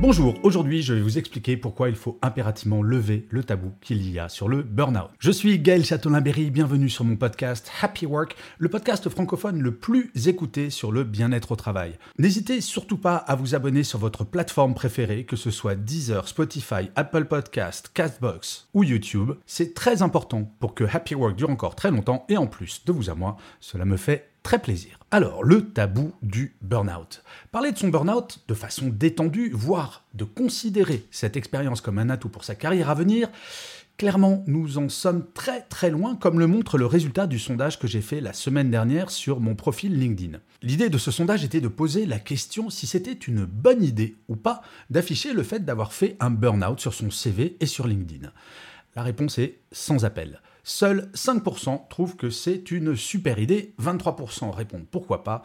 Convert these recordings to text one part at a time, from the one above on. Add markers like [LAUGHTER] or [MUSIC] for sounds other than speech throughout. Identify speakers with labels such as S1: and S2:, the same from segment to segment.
S1: Bonjour, aujourd'hui je vais vous expliquer pourquoi il faut impérativement lever le tabou qu'il y a sur le burn-out. Je suis Gaël Châtelain-Berry, bienvenue sur mon podcast Happy Work, le podcast francophone le plus écouté sur le bien-être au travail. N'hésitez surtout pas à vous abonner sur votre plateforme préférée, que ce soit Deezer, Spotify, Apple Podcast, Castbox ou YouTube. C'est très important pour que Happy Work dure encore très longtemps et en plus de vous à moi, cela me fait très plaisir. Alors, le tabou du burn-out. Parler de son burn-out de façon détendue, voire de considérer cette expérience comme un atout pour sa carrière à venir, Clairement, nous en sommes très très loin, comme le montre le résultat du sondage que j'ai fait la semaine dernière sur mon profil LinkedIn. L'idée de ce sondage était de poser la question si c'était une bonne idée ou pas d'afficher le fait d'avoir fait un burn-out sur son CV et sur LinkedIn. La réponse est sans appel. Seuls 5% trouvent que c'est une super idée, 23% répondent pourquoi pas,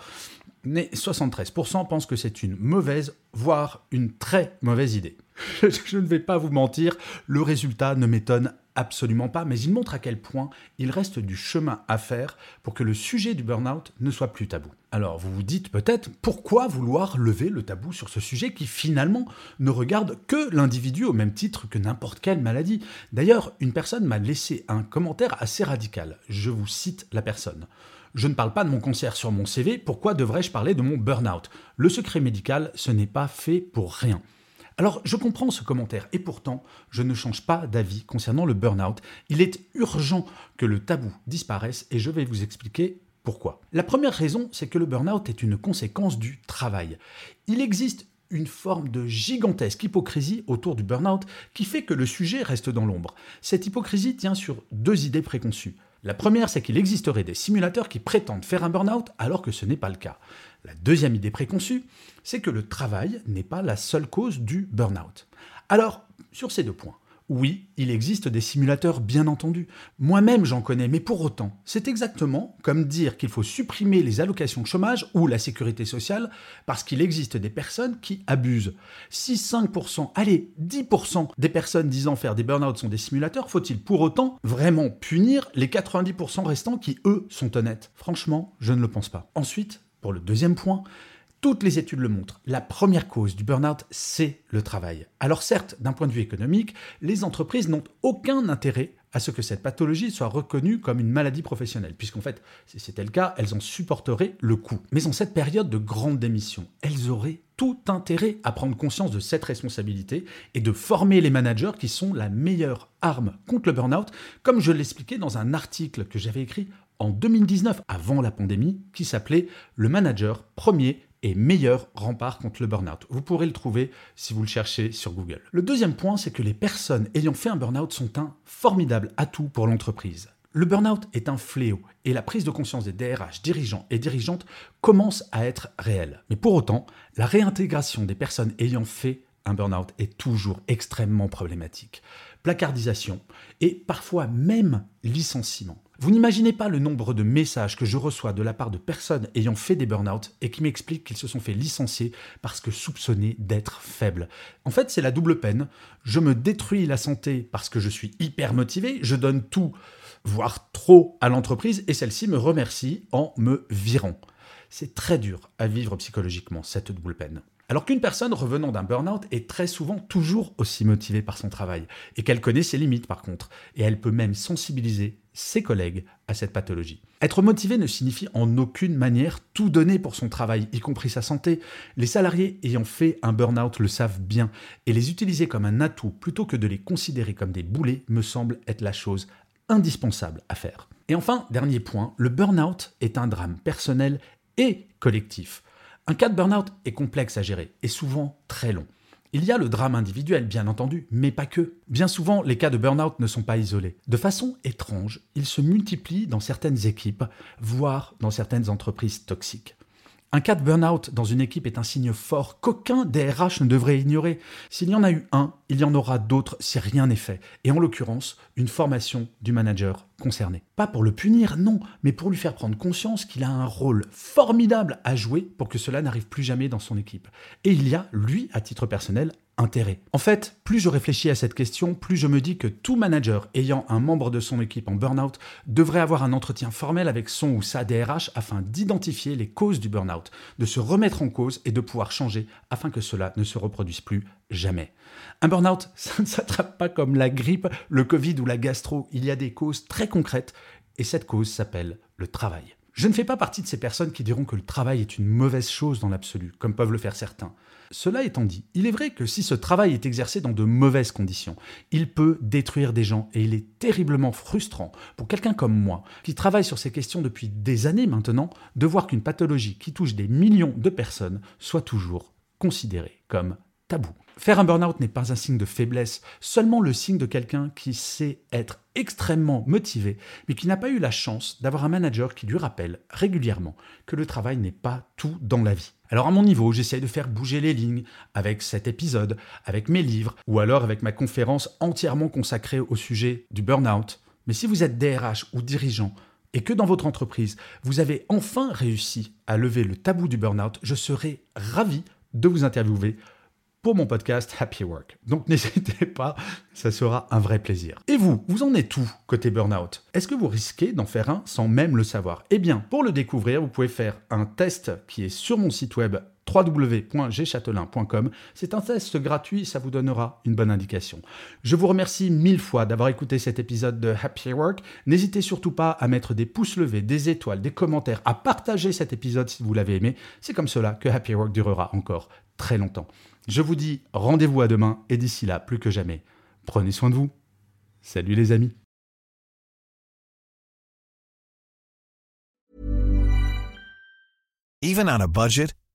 S1: mais 73% pensent que c'est une mauvaise, voire une très mauvaise idée. [LAUGHS] Je ne vais pas vous mentir, le résultat ne m'étonne absolument pas, mais il montre à quel point il reste du chemin à faire pour que le sujet du burn-out ne soit plus tabou. Alors vous vous dites peut-être pourquoi vouloir lever le tabou sur ce sujet qui finalement ne regarde que l'individu au même titre que n'importe quelle maladie? D'ailleurs, une personne m'a laissé un commentaire assez radical. Je vous cite la personne. Je ne parle pas de mon concert sur mon CV, pourquoi devrais-je parler de mon burn-out? Le secret médical, ce n'est pas fait pour rien. Alors, je comprends ce commentaire et pourtant, je ne change pas d'avis concernant le burn-out. Il est urgent que le tabou disparaisse et je vais vous expliquer pourquoi. La première raison, c'est que le burn-out est une conséquence du travail. Il existe une forme de gigantesque hypocrisie autour du burn-out qui fait que le sujet reste dans l'ombre. Cette hypocrisie tient sur deux idées préconçues. La première, c'est qu'il existerait des simulateurs qui prétendent faire un burn-out alors que ce n'est pas le cas. La deuxième idée préconçue, c'est que le travail n'est pas la seule cause du burn-out. Alors, sur ces deux points, oui, il existe des simulateurs, bien entendu. Moi-même, j'en connais, mais pour autant, c'est exactement comme dire qu'il faut supprimer les allocations de chômage ou la sécurité sociale parce qu'il existe des personnes qui abusent. Si 5%, allez, 10% des personnes disant faire des burn-out sont des simulateurs, faut-il pour autant vraiment punir les 90% restants qui, eux, sont honnêtes? Franchement, je ne le pense pas. Ensuite, pour le deuxième point, toutes les études le montrent. La première cause du burn-out, c'est le travail. Alors certes, d'un point de vue économique, les entreprises n'ont aucun intérêt à ce que cette pathologie soit reconnue comme une maladie professionnelle, puisqu'en fait, si c'était le cas, elles en supporteraient le coût. Mais en cette période de grande démission, elles auraient tout intérêt à prendre conscience de cette responsabilité et de former les managers qui sont la meilleure arme contre le burn-out, comme je l'expliquais dans un article que j'avais écrit en 2019, avant la pandémie, qui s'appelait Le manager premier et meilleur rempart contre le burn-out. Vous pourrez le trouver si vous le cherchez sur Google. Le deuxième point, c'est que les personnes ayant fait un burn-out sont un formidable atout pour l'entreprise. Le burn-out est un fléau et la prise de conscience des DRH, dirigeants et dirigeantes commence à être réelle. Mais pour autant, la réintégration des personnes ayant fait un burn-out est toujours extrêmement problématique. Placardisation et parfois même licenciement. Vous n'imaginez pas le nombre de messages que je reçois de la part de personnes ayant fait des burn-out et qui m'expliquent qu'ils se sont fait licencier parce que soupçonnés d'être faibles. En fait, c'est la double peine. Je me détruis la santé parce que je suis hyper motivé, je donne tout, voire trop à l'entreprise et celle-ci me remercie en me virant. C'est très dur à vivre psychologiquement, cette double peine. Alors qu'une personne revenant d'un burn-out est très souvent toujours aussi motivée par son travail, et qu'elle connaît ses limites par contre, et elle peut même sensibiliser ses collègues à cette pathologie. Être motivé ne signifie en aucune manière tout donner pour son travail, y compris sa santé. Les salariés ayant fait un burn-out le savent bien, et les utiliser comme un atout plutôt que de les considérer comme des boulets me semble être la chose indispensable à faire. Et enfin, dernier point, le burn-out est un drame personnel et collectif. Un cas de burn-out est complexe à gérer et souvent très long. Il y a le drame individuel, bien entendu, mais pas que. Bien souvent, les cas de burn-out ne sont pas isolés. De façon étrange, ils se multiplient dans certaines équipes, voire dans certaines entreprises toxiques. Un cas de burn-out dans une équipe est un signe fort qu'aucun DRH ne devrait ignorer. S'il y en a eu un, il y en aura d'autres si rien n'est fait. Et en l'occurrence, une formation du manager concerné. Pas pour le punir, non, mais pour lui faire prendre conscience qu'il a un rôle formidable à jouer pour que cela n'arrive plus jamais dans son équipe. Et il y a, lui, à titre personnel, En fait, plus je réfléchis à cette question, plus je me dis que tout manager ayant un membre de son équipe en burn-out devrait avoir un entretien formel avec son ou sa DRH afin d'identifier les causes du burn-out, de se remettre en cause et de pouvoir changer afin que cela ne se reproduise plus jamais. Un burn-out, [LAUGHS] ça ne s'attrape pas comme la grippe, le Covid ou la gastro, il y a des causes très concrètes et cette cause s'appelle le travail. Je ne fais pas partie de ces personnes qui diront que le travail est une mauvaise chose dans l'absolu, comme peuvent le faire certains. Cela étant dit, il est vrai que si ce travail est exercé dans de mauvaises conditions, il peut détruire des gens et il est terriblement frustrant pour quelqu'un comme moi, qui travaille sur ces questions depuis des années maintenant, de voir qu'une pathologie qui touche des millions de personnes soit toujours considérée comme tabou. Faire un burn-out n'est pas un signe de faiblesse, seulement le signe de quelqu'un qui sait être extrêmement motivé, mais qui n'a pas eu la chance d'avoir un manager qui lui rappelle régulièrement que le travail n'est pas tout dans la vie. Alors à mon niveau, j'essaye de faire bouger les lignes avec cet épisode, avec mes livres, ou alors avec ma conférence entièrement consacrée au sujet du burn-out. Mais si vous êtes DRH ou dirigeant, et que dans votre entreprise, vous avez enfin réussi à lever le tabou du burn-out, je serai ravi de vous interviewer pour mon podcast Happy Work. Donc [LAUGHS] n'hésitez pas, ça sera un vrai plaisir. Et vous, vous en êtes où côté burn-out? Est-ce que vous risquez d'en faire un sans même le savoir? Eh bien, pour le découvrir, vous pouvez faire un test qui est sur mon site web www.gchatelain.com. C'est un test gratuit, ça vous donnera une bonne indication. Je vous remercie mille fois d'avoir écouté cet épisode de Happy Work. N'hésitez surtout pas à mettre des pouces levés, des étoiles, des commentaires, à partager cet épisode si vous l'avez aimé. C'est comme cela que Happy Work durera encore très longtemps. Je vous dis rendez-vous à demain et d'ici là, plus que jamais, prenez soin de vous. Salut les amis.